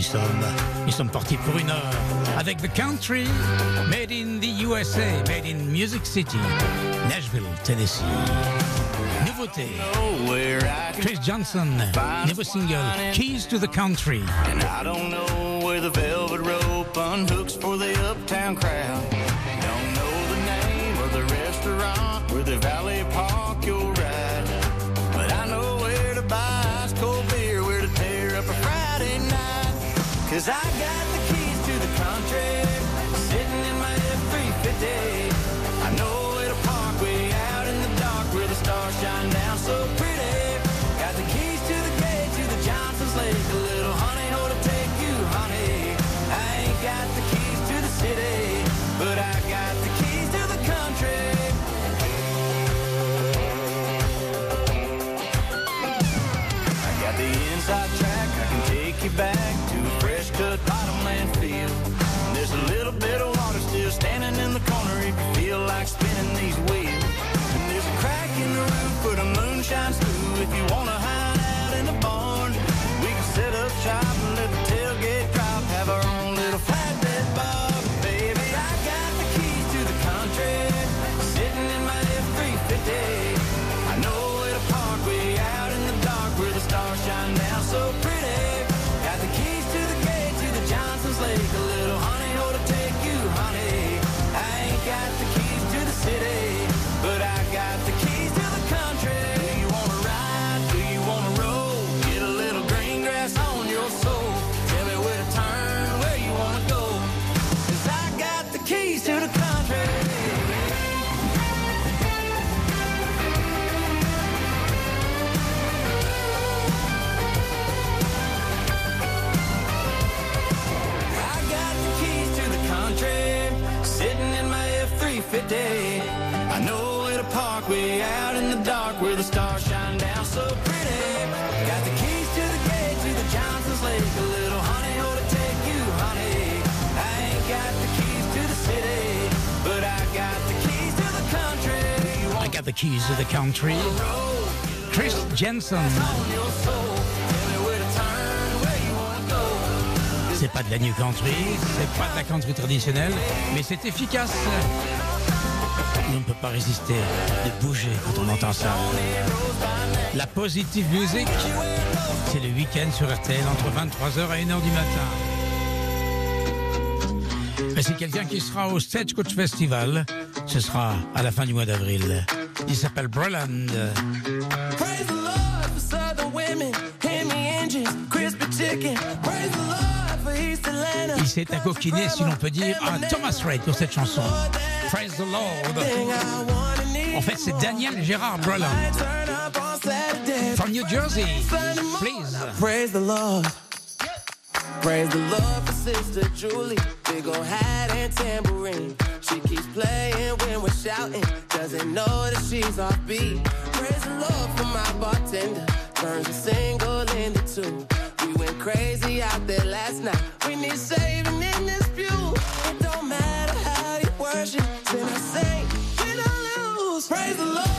Y sommes. Nous sommes partis pour une heure avec The Country, made in the USA, made in Music City, Nashville, Tennessee. Nouveauté, Chris Johnson, nouveau single, Keys to the Country. and I don't know where the velvet rope unhooks for the uptown crowd. Don't know the name of the restaurant where the valet park Cause I got the keys to the country, sitting in my F350. I know to park way out in the dark where the stars shine down so you wanna go. C'est pas de la new country, c'est pas de la country traditionnelle, mais c'est efficace. Et on ne peut pas résister de bouger quand on entend ça. La positive music, c'est le week-end sur RTL entre 23h et 1h du matin. Mais c'est quelqu'un qui sera au Stagecoach Festival. Ce sera à la fin du mois d'avril. Il s'appelle Broland. Praise the Lord for Southern women, Hemi engines, crispy chicken. Praise the Lord for East Atlanta. Il s'est accoquiné, si l'on peut dire, à Thomas Rhett pour cette chanson. Praise the Lord. En fait, c'est Daniel Gérard Saturday. From New Jersey. Please. Praise the Lord. Praise the Lord for Sister Julie. Big ol' hat and tambourine. She keeps playing when we're shouting. Doesn't know that she's off beat. Praise the Lord for my bartender. Turns a single into two. We went crazy out there last night. We need saving in this pew. It don't matter how you worship. Sin or saint, win or lose. Praise the Lord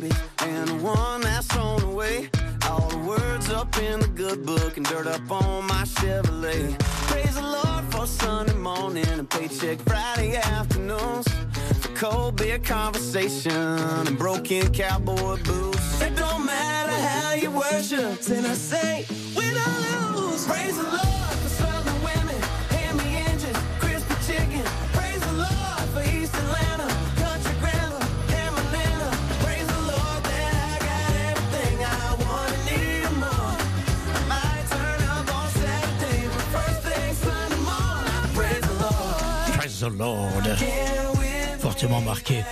babies and the one that's thrown away. All the words up in the good book and dirt up on my Chevrolet. Praise the Lord for Sunday morning and paycheck Friday afternoons. For cold beer conversation and broken cowboy boots. It don't matter how you worship, and I say, win or lose. Praise the Lord Fortement marqué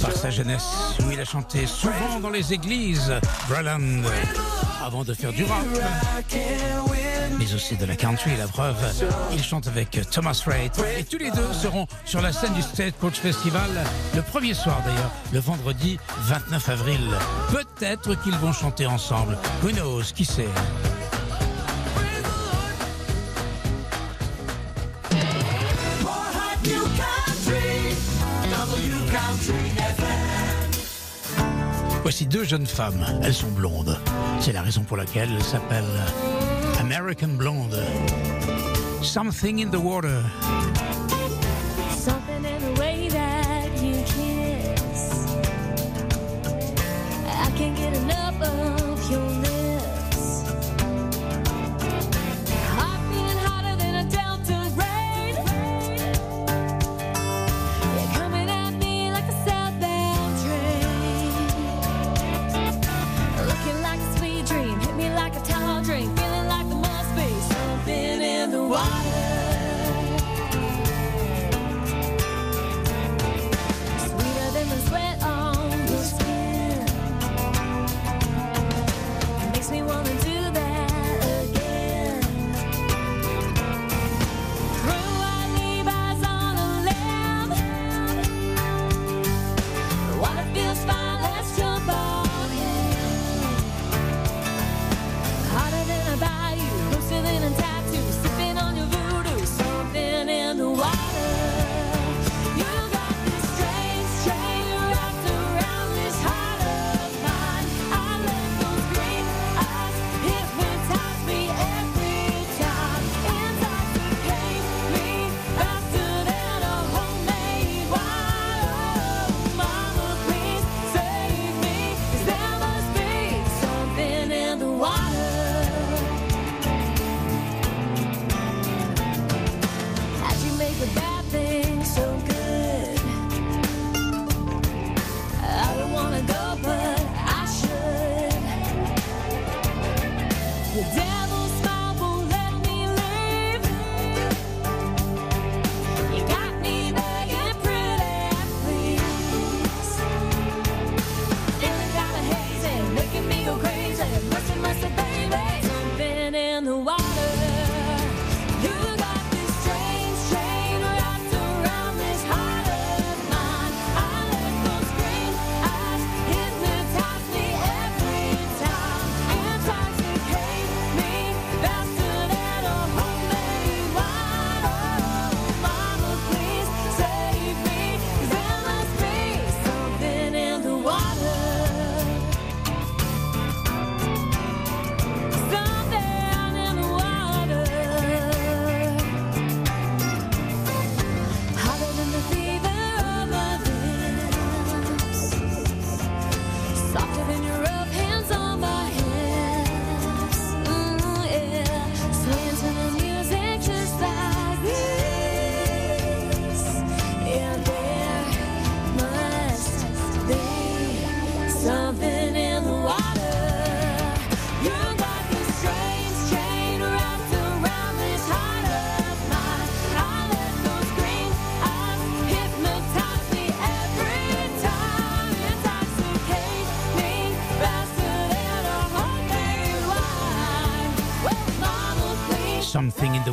par sa jeunesse, où il a chanté souvent dans les églises, Breland, avant de faire du rap, mais aussi de la country. La preuve, il chante avec Thomas Rhett. Et tous les deux seront sur la scène du Stagecoach Festival le premier soir d'ailleurs, le vendredi 29 avril. Peut-être qu'ils vont chanter ensemble. Who knows, qui sait? Voici deux jeunes femmes, elles sont blondes. C'est la raison pour laquelle elles s'appellent American Blonde. Something in the water.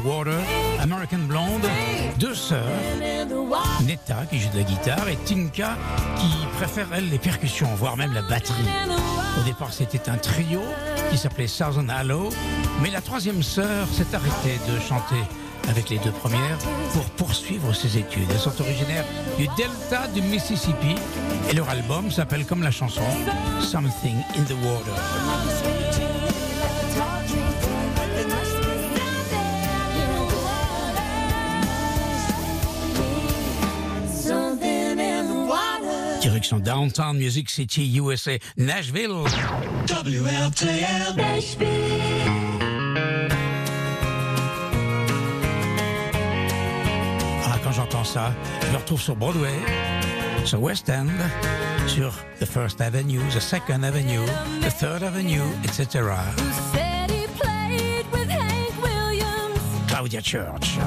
Water, American Blonde, deux sœurs, Netta qui joue de la guitare et Tinka qui préfère elle les percussions, voire même la batterie. Au départ c'était un trio qui s'appelait Southern Hallow, mais la troisième sœur s'est arrêtée de chanter avec les deux premières pour poursuivre ses études. Elles sont originaires du delta du Mississippi et leur album s'appelle comme la chanson Something in the Water. Downtown Music City, USA, Nashville. WLTL Nashville. Quand j'entends ça, je me retrouve sur Broadway, sur West End, sur The First Avenue, The Second Avenue, The Third Avenue, etc. Claudia Church,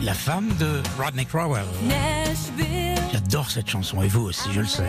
la femme de Rodney Crowell. J'adore cette chanson et vous aussi, je le sais.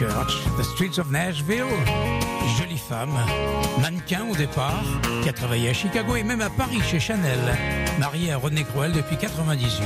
The Streets of Nashville. Jolie femme, mannequin au départ, qui a travaillé à Chicago et même à Paris chez Chanel, mariée à René Cruel depuis 98.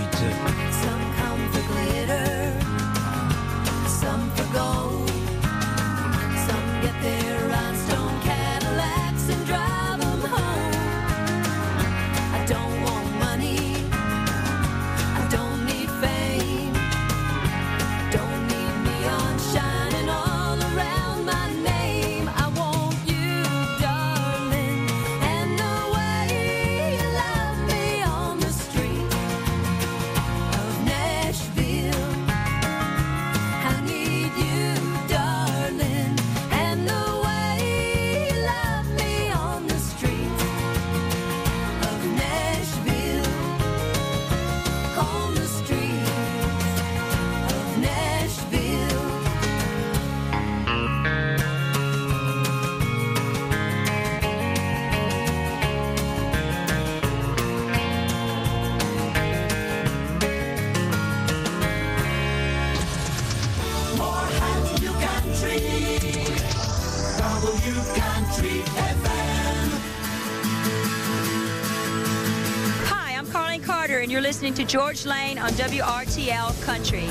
and you're listening to George Lane on WRTL Country.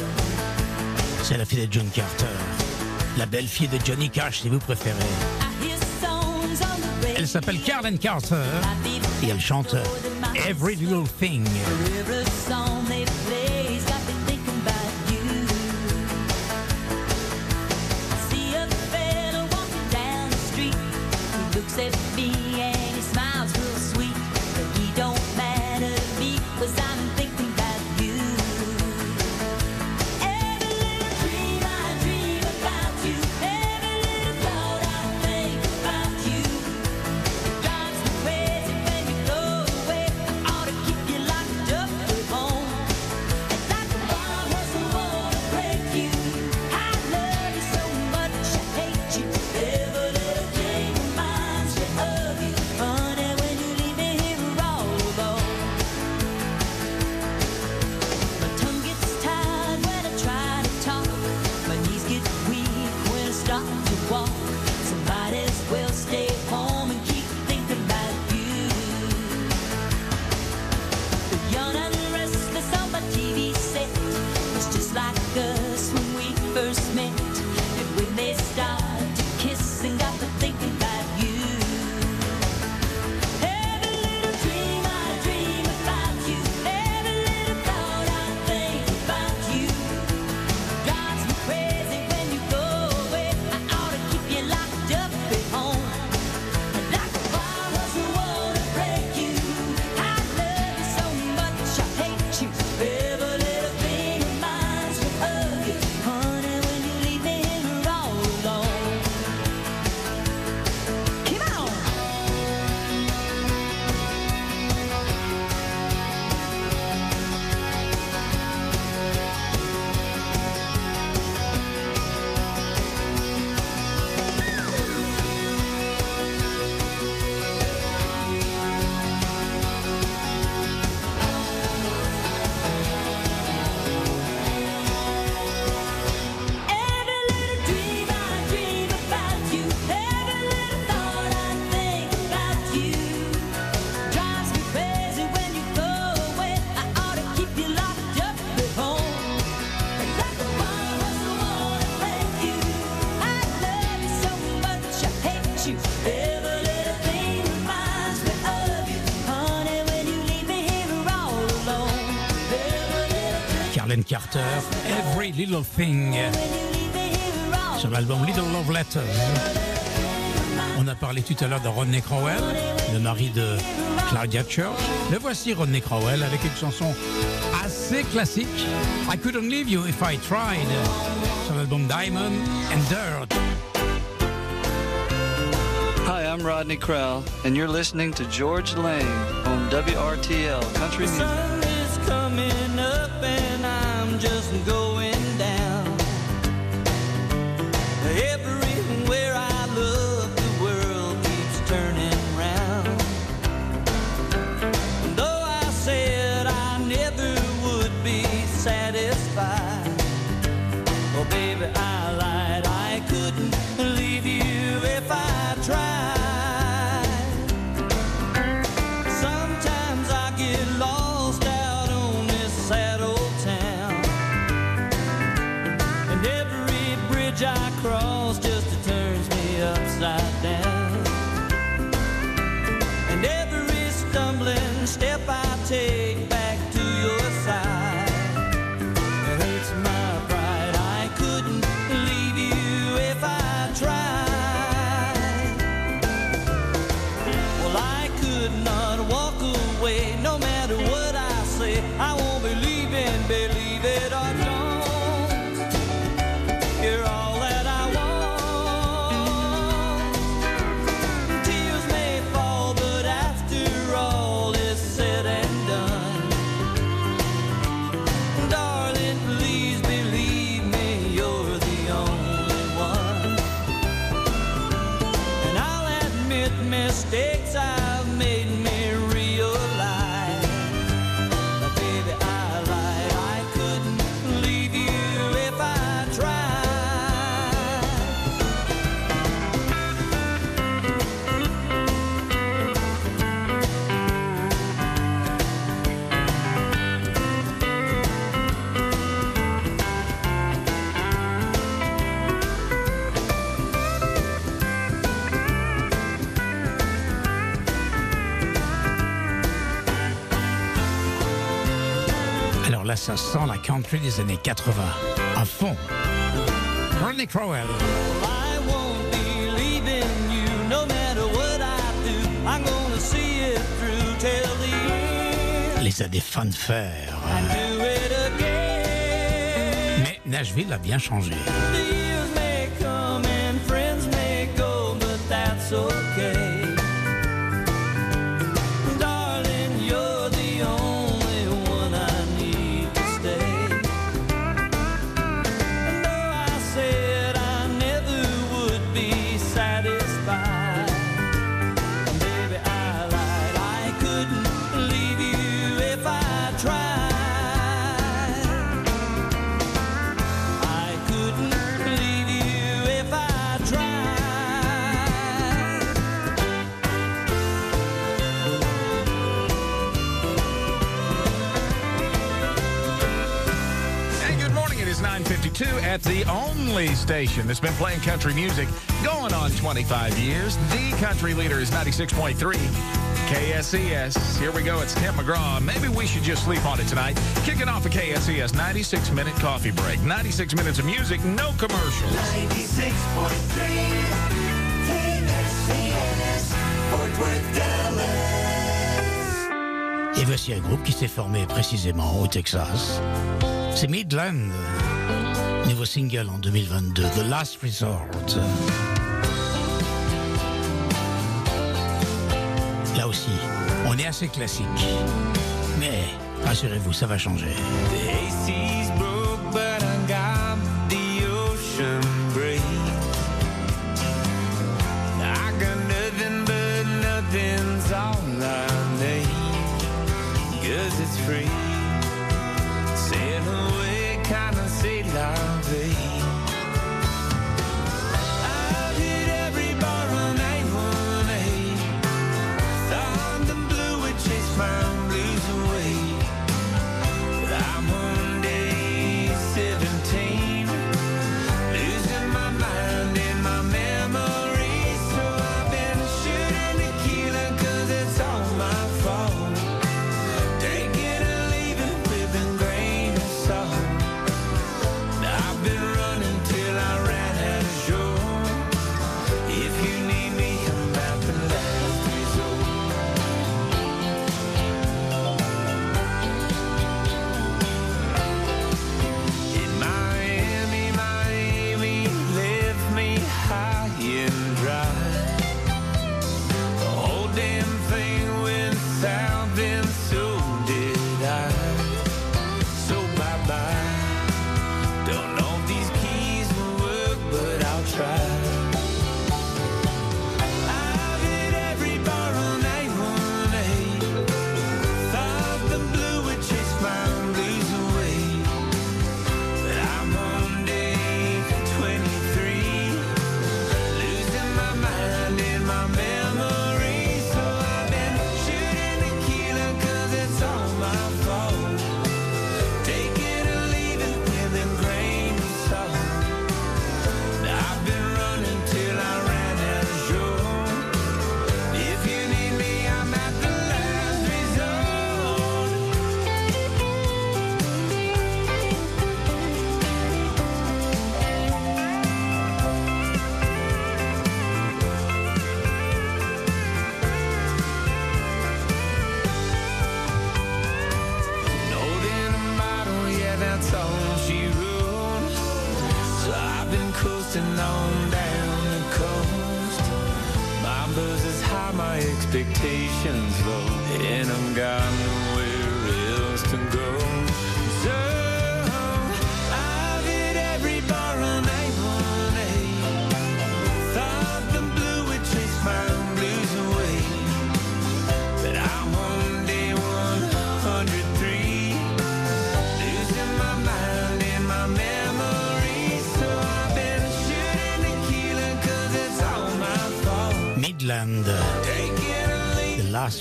C'est la fille de John Carter, la belle fille de Johnny Cash si vous préférez. Elle s'appelle Carlen Carter et elle chante Every Little Thing. looks at me Carter, Every Little Thing, sur l'album Little Love Letters. On a parlé tout à l'heure de Rodney Crowell, le mari de Claudia Church. Le voici Rodney Crowell avec une chanson assez classique, I Couldn't Leave You If I Tried, sur l'album Diamond and Dirt. Hi, I'm Rodney Crowell, and you're listening to George Lane on WRTL Country Music. ça sent la country des années 80. À fond. Ronnie Crowell. Les années fanfare. Mais Nashville a bien changé. Only station that's been playing country music going on 25 years. The country leader is 96.3 KSES. Here we go. It's Tim McGraw. Maybe we should just sleep on it tonight. Kicking off a KSES 96 minute coffee break. 96 minutes of music, no commercials. 96.3 KSCS, Fort Worth, Dallas. Et voici un groupe qui s'est formé précisément au Texas. C'est Midland. Single en 2022, The Last Resort. Là aussi, on est assez classique. Mais rassurez-vous, ça va changer.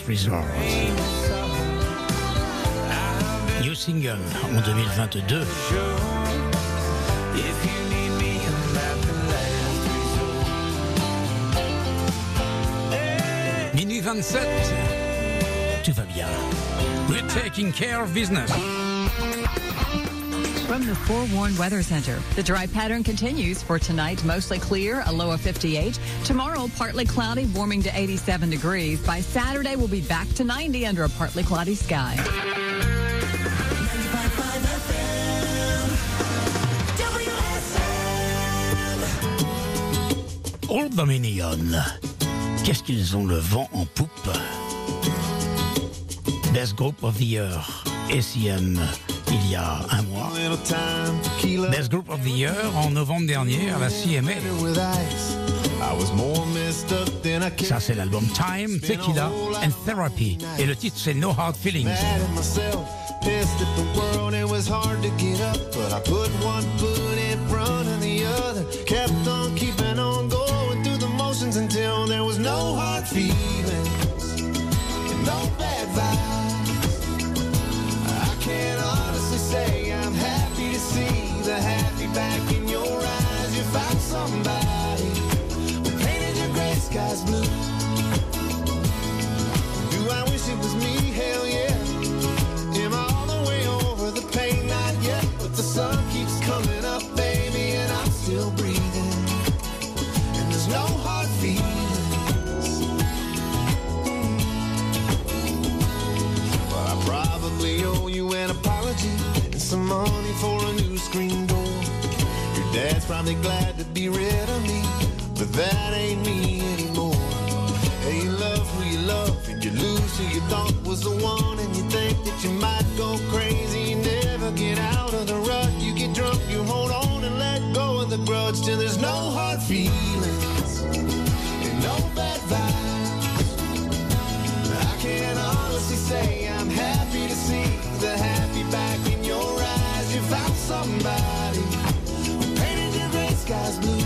Resort. New single en 2022. sure If you need me, I'm at the last resort Minuit 27. Tout va bien. We're taking care of business. From the Forewarned Weather Center, the dry pattern continues for tonight, mostly clear, a low of 58. Tomorrow, partly cloudy, warming to 87 degrees. By Saturday, we'll be back to 90 under a partly cloudy sky. 95.5 FM, Old Dominion. Qu'est-ce qu'ils ont le vent en poupe Best Group of the Year, SEM, il y a un mois. Best Group of the Year en novembre dernier à la CMA. Ça, c'est l'album Time, Tequila and Therapy. Et le titre, c'est No Hard Feelings. pissed at the world. It was hard to get up, but I put one foot in front of the other. Kept on probably glad to be rid of me, but that ain't me anymore. Hey, you love who you love, and you lose who you thought was the one, and you think that you might go crazy. You never get out of the rut. You get drunk, you hold on and let go of the grudge till there's no hard feelings and no bad vibes. I can honestly say I'm happy to see the happy back in your eyes. You found somebody sky's blue.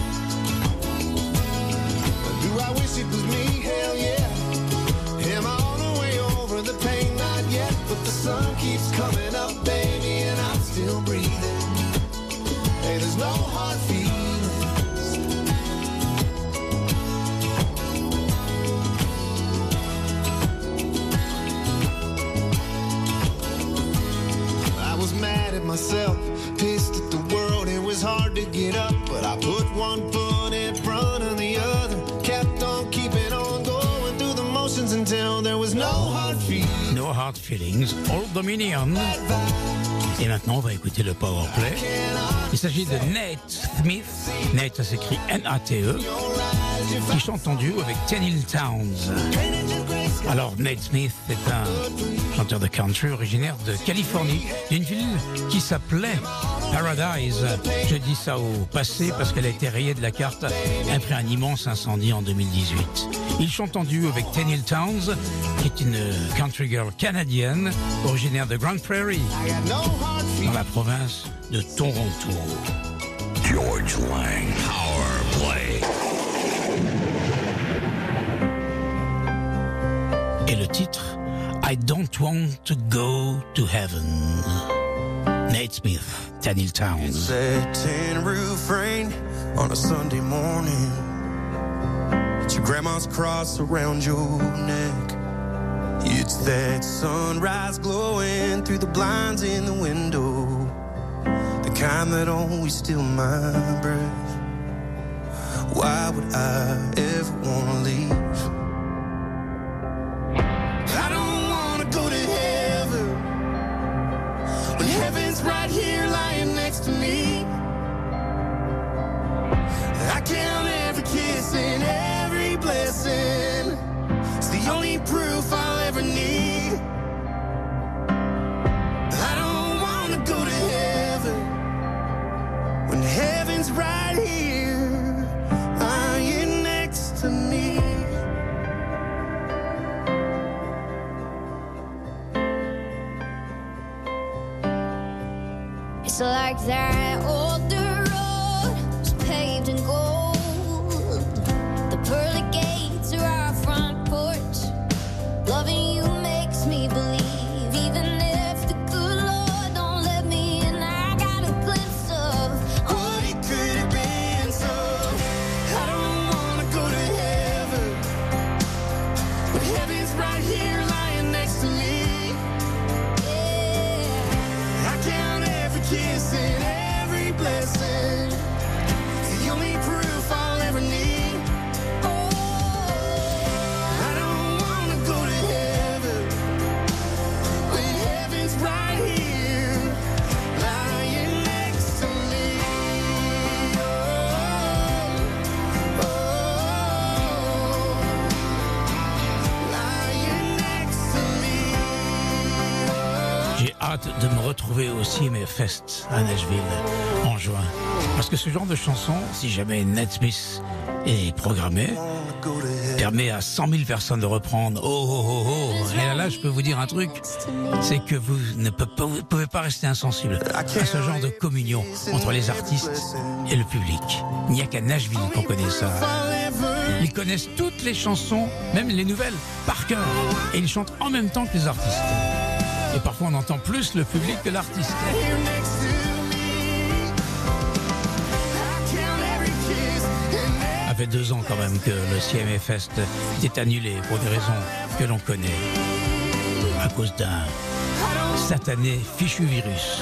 Feelings, Old Dominion. Et maintenant, on va écouter le powerplay. Il s'agit de Nate Smith. Nate, ça s'écrit N-A-T-E. Qui chante en duo avec Tenille Towns. Alors, Nate Smith est un chanteur de country originaire de Californie, d'une ville qui s'appelait Paradise. Je dis ça au passé parce qu'elle a été rayée de la carte après un immense incendie en 2018. Il chante en duo avec Tenille Towns, qui est une country girl canadienne originaire de Grand Prairie, dans la province de Toronto. George Lang Power Play. Et le titre I Don't Want to Go to Heaven. Nate Smith, Daniel Towns. Said tin roof rain on a Sunday morning. It's your grandma's cross around your neck. It's that sunrise glowing through the blinds in the window. The kind that always steal my breath. Why would I ever de me retrouver au CMA-Fest à Nashville en juin. Parce que ce genre de chanson, si jamais Ned Smith est programmé, permet à 100 000 personnes de reprendre. Oh, oh, oh, oh. Et là, là, je peux vous dire un truc, c'est que vous ne pouvez pas rester insensible à ce genre de communion entre les artistes et le public. Il n'y a qu'à Nashville qu'on connaît ça. Ils connaissent toutes les chansons, même les nouvelles, par cœur. Et ils chantent en même temps que les artistes. Et parfois, on entend plus le public que l'artiste. Ça fait deux ans quand même que le CMA Fest est annulé pour des raisons que l'on connaît. À cause d'un satané fichu virus.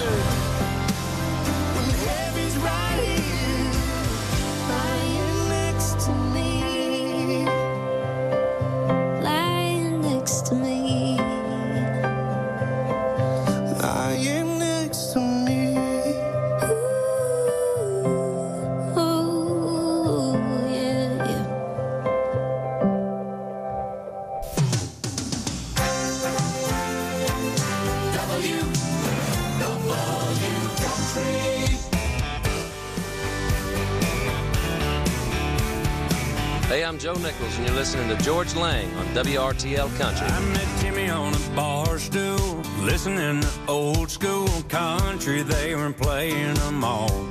WRTL Country. I met Jimmy on a bar stool, listening to old school country. They were playing them all.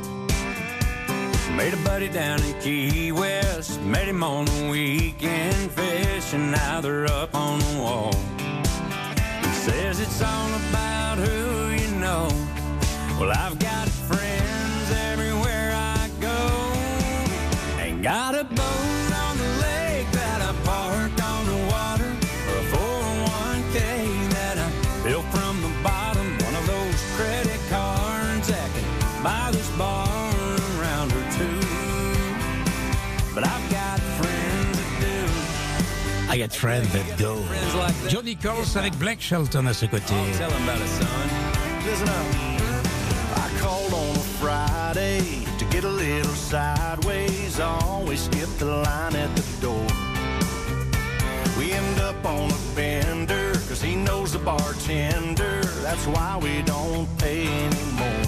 Made a buddy down in Key West, met him on a weekend fish, and now they're up on the wall. He says it's all about who you know. Well, I've Get Friends, Let Go. Johnny Coles avec Black Shelton à ce côté. get a little sideways, always skip the line at the door. We end up on a bender, cause he knows the bartender, that's why we don't pay anymore.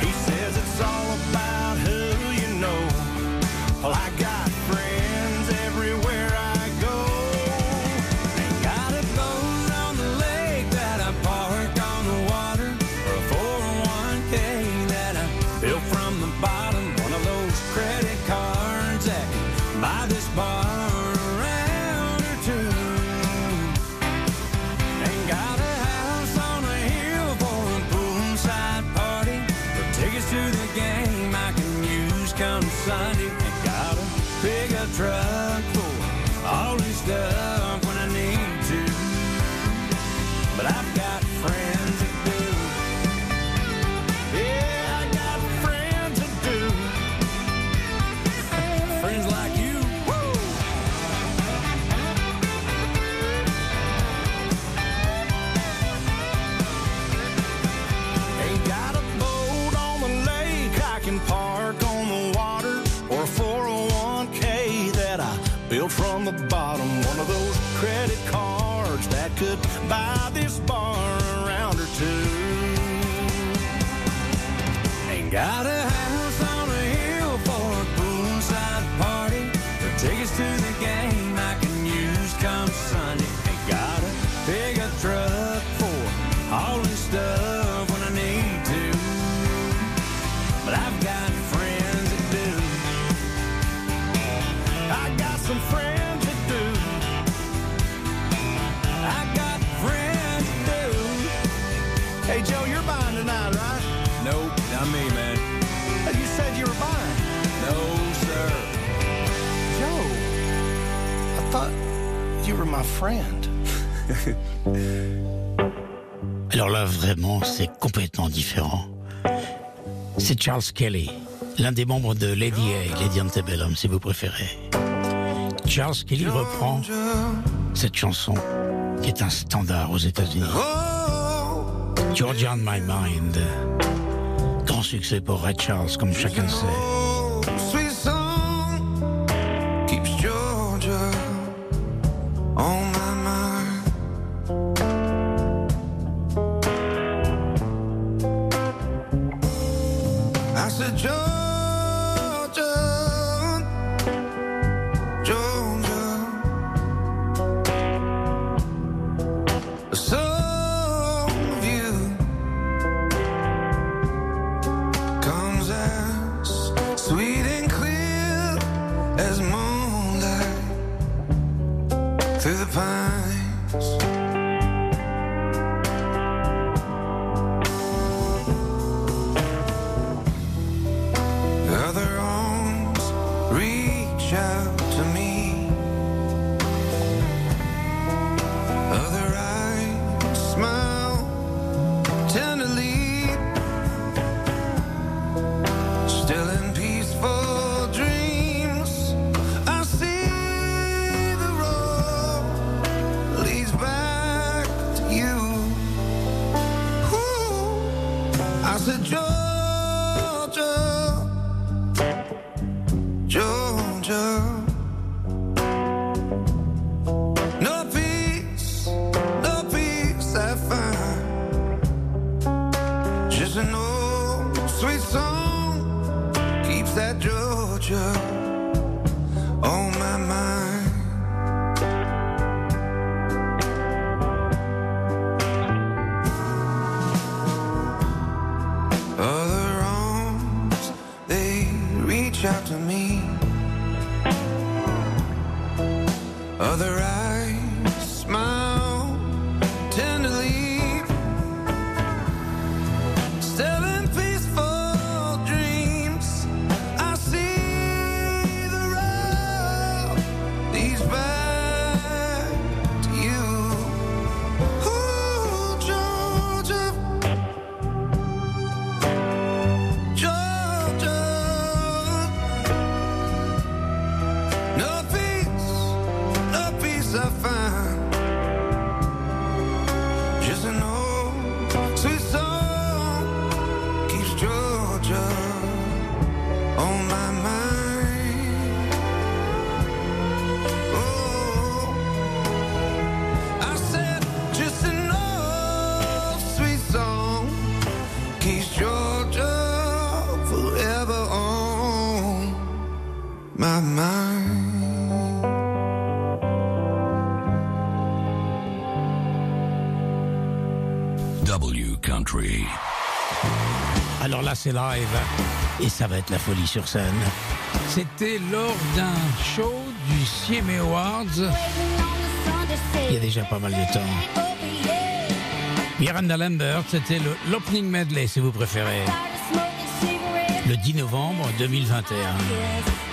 He says it's all about who you know. Well, I got Alors là, vraiment, c'est complètement différent. C'est Charles Kelly, l'un des membres de Lady A, Lady Antebellum, si vous préférez. Charles Kelly reprend cette chanson qui est un standard aux États-Unis. Georgia on My Mind. Grand succès pour Ray Charles, comme chacun sait. c'est live. Et ça va être la folie sur scène. C'était lors d'un show du CMA Awards. Il y a déjà pas mal de temps. Miranda Lambert, c'était l'opening medley si vous préférez. Le 10 novembre 2021.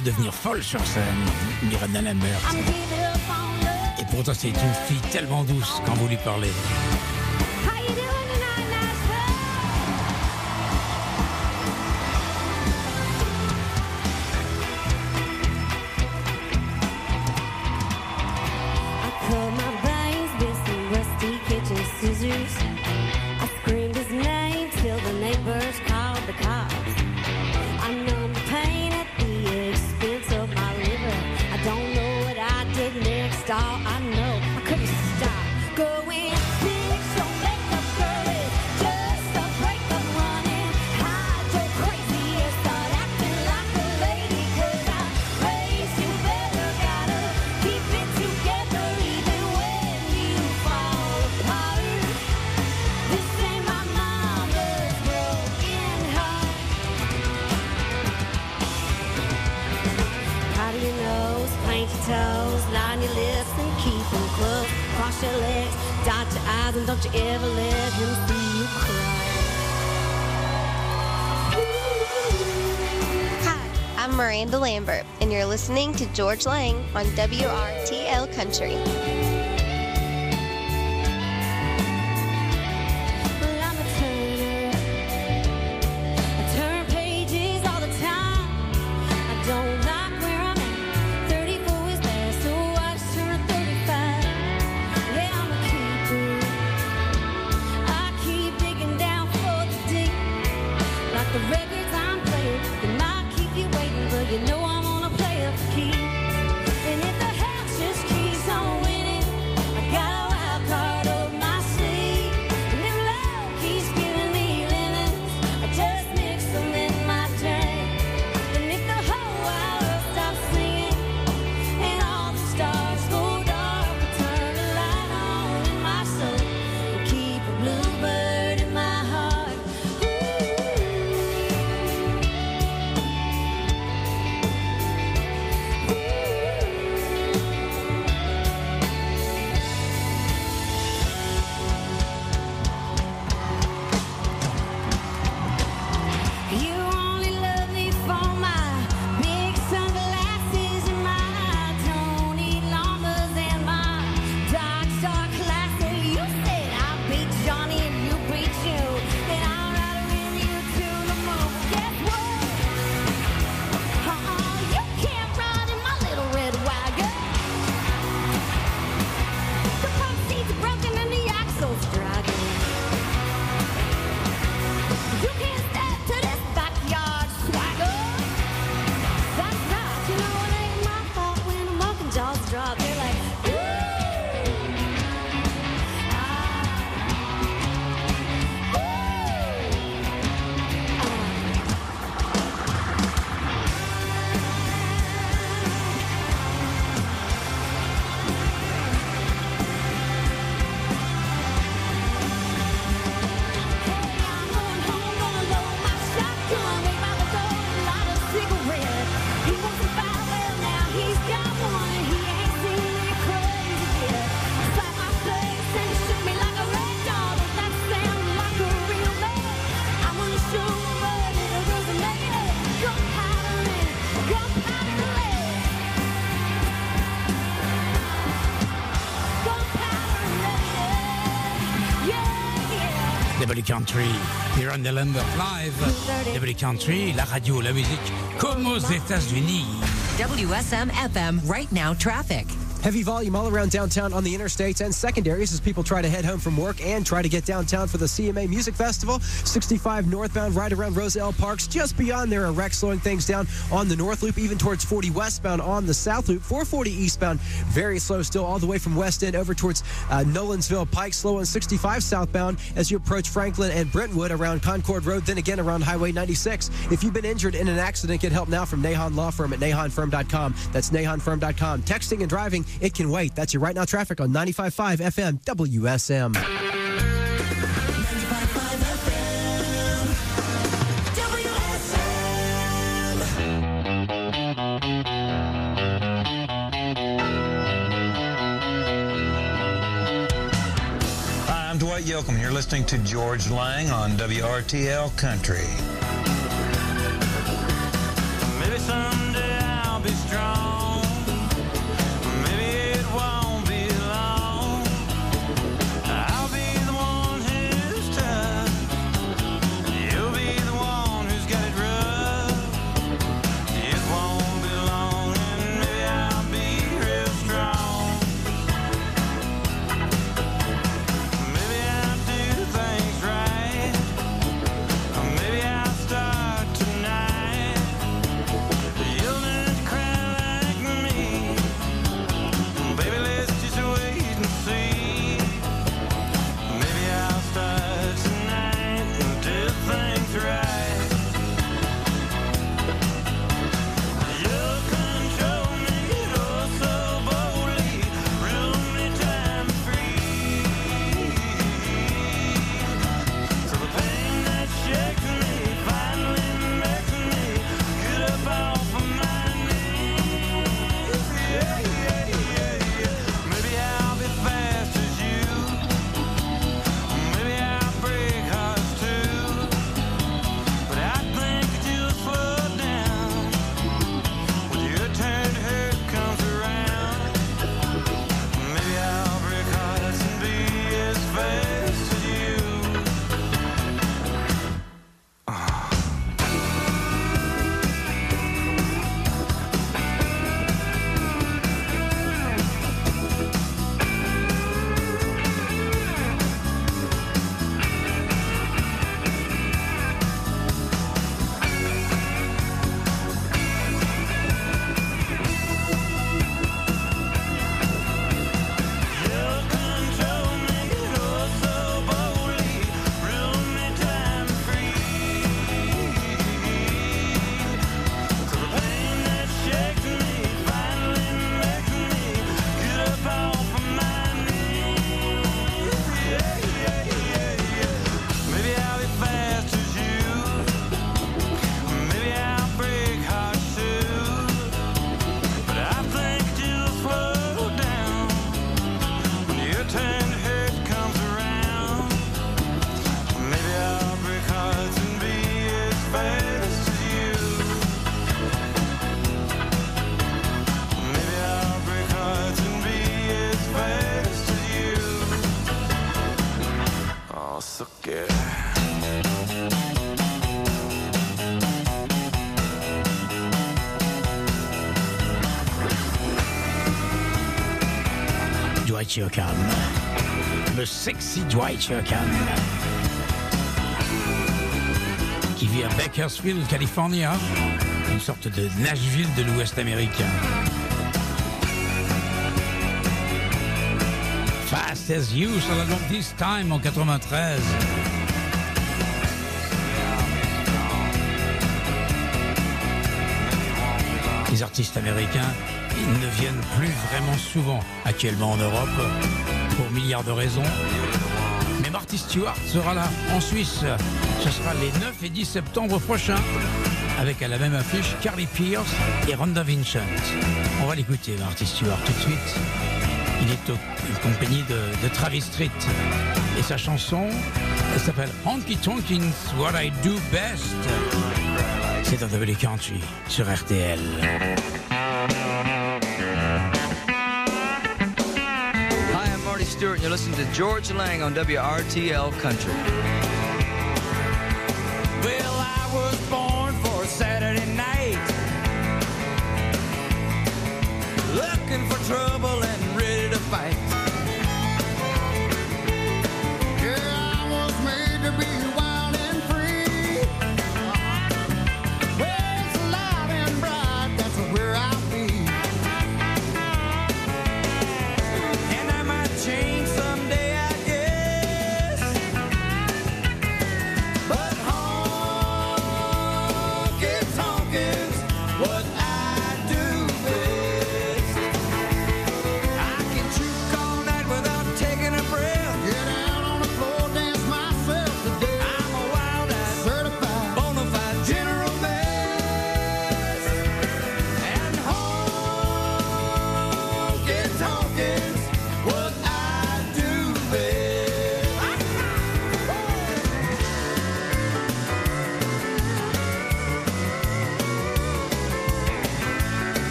devenir folle sur scène, Miranda Lambert. Et pourtant, c'est une fille tellement douce quand vous lui parlez. Ever let him see you cry. Hi, I'm Miranda Lambert, and you're listening to George Lang on WRTL Country. Country, here on the Lambert Live. W Country, la radio, la musique, comme aux États-Unis. WSM FM right now traffic. Heavy volume all around downtown on the interstates and secondaries as people try to head home from work and try to get downtown for the CMA Music Festival. 65 northbound right around Roselle Parks. Just beyond there, a wreck slowing things down on the North Loop, even towards 40 westbound on the South Loop. 440 eastbound, very slow still all the way from West End over towards uh, Nolensville Pike. Slow on 65 southbound as you approach Franklin and Brentwood around Concord Road, then again around Highway 96. If you've been injured in an accident, get help now from Nahon Law Firm at nahonfirm.com. That's nahonfirm.com. Texting and driving, it can wait. That's your right now traffic on 95.5 FM WSM. Hi, I'm Dwight Yoakam. You're listening to George Lang on WRTL Country. Dwight. Le sexy Dwight Yoakam. Qui vit à Bakersfield, California. Une sorte de Nashville de l'Ouest américain. Fast as You sur l'album This Time en 93. Les artistes américains, ils ne viennent plus vraiment souvent actuellement en Europe pour milliards de raisons. Mais Marty Stewart sera là en Suisse. Ce sera les 9 et 10 septembre prochains avec à la même affiche Carly Pierce et Rhonda Vincent. On va l'écouter, Marty Stewart, tout de suite. Il est en compagnie de, Travis Street. Et sa chanson, elle s'appelle Honky Tonking's What I Do Best. C'est dans W Country sur RTL. Stewart, and you're listening to George Lang on WRTL Country.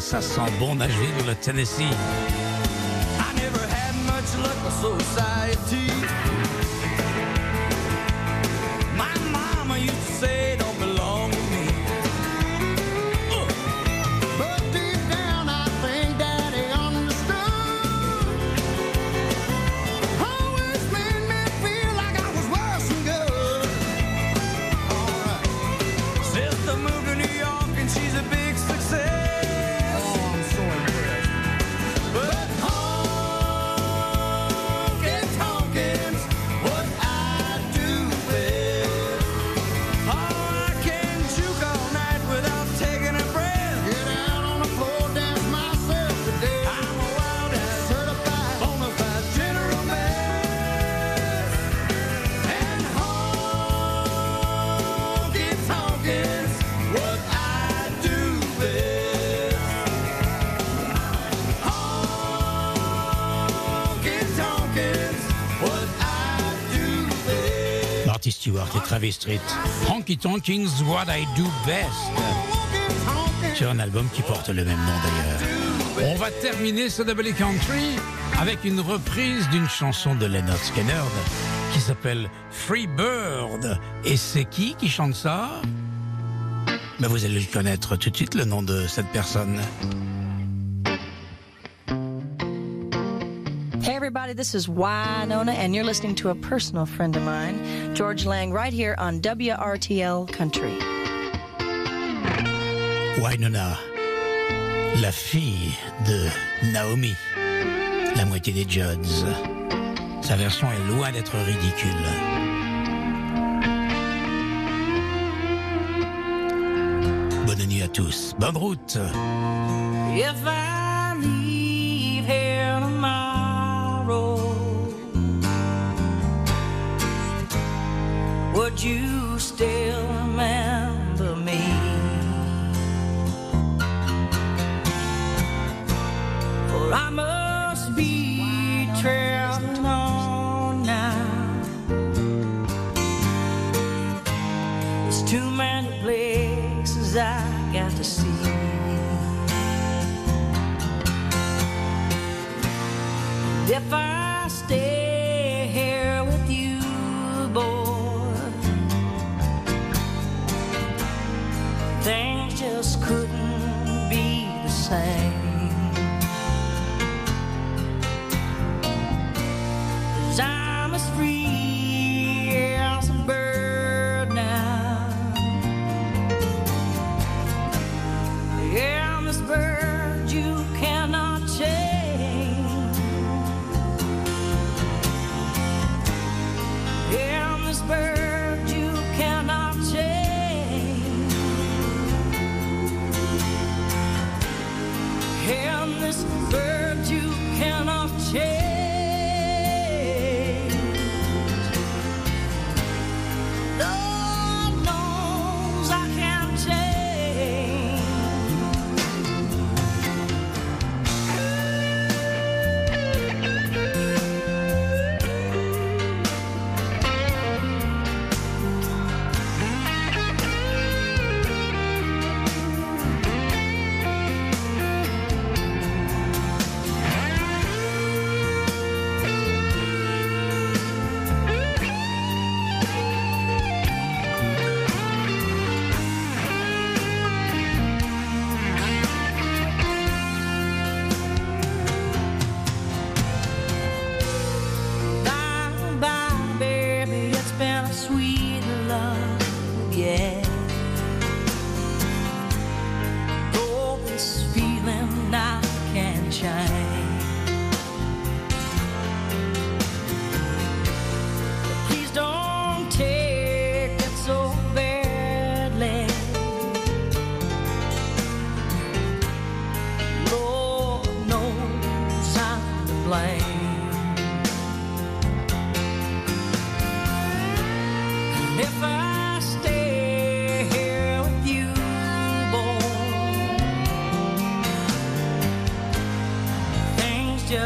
Ça, sent bon Nashville, le Tennessee. I never had much luck with society. Travis Street. Honky Tonking's What I Do Best. Sur un album qui porte le même nom d'ailleurs. On va terminer ce Double Country avec une reprise d'une chanson de Leonard Skinner qui s'appelle Free Bird. Et c'est qui qui chante ça? Ben Vous allez le connaître tout de suite, le nom de cette personne. Everybody, this is Winona, and you're listening to a personal friend of mine, George Lang, right here on WRTL Country. Winona, la fille de Naomi, la moitié des Judds. Sa version est loin d'être ridicule. Bonne nuit à tous. Bonne route. If I you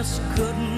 just couldn't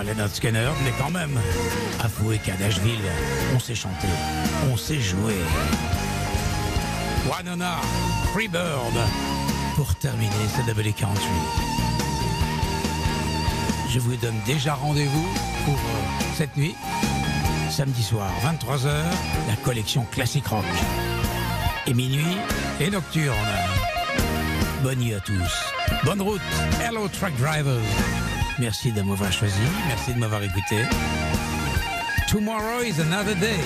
les notes scanner, mais quand même. Avouez qu'à Nashville, on s'est chanté, on s'est joué. Wanona, Freebird, pour terminer ce Double Country. Je vous donne déjà rendez-vous pour euh, cette nuit, samedi soir, 23h, la collection classique rock. Et minuit, et nocturne. Bonne nuit à tous. Bonne route. Hello Truck Driver. Merci de m'avoir choisi. Merci de m'avoir écouté. Tomorrow is another day.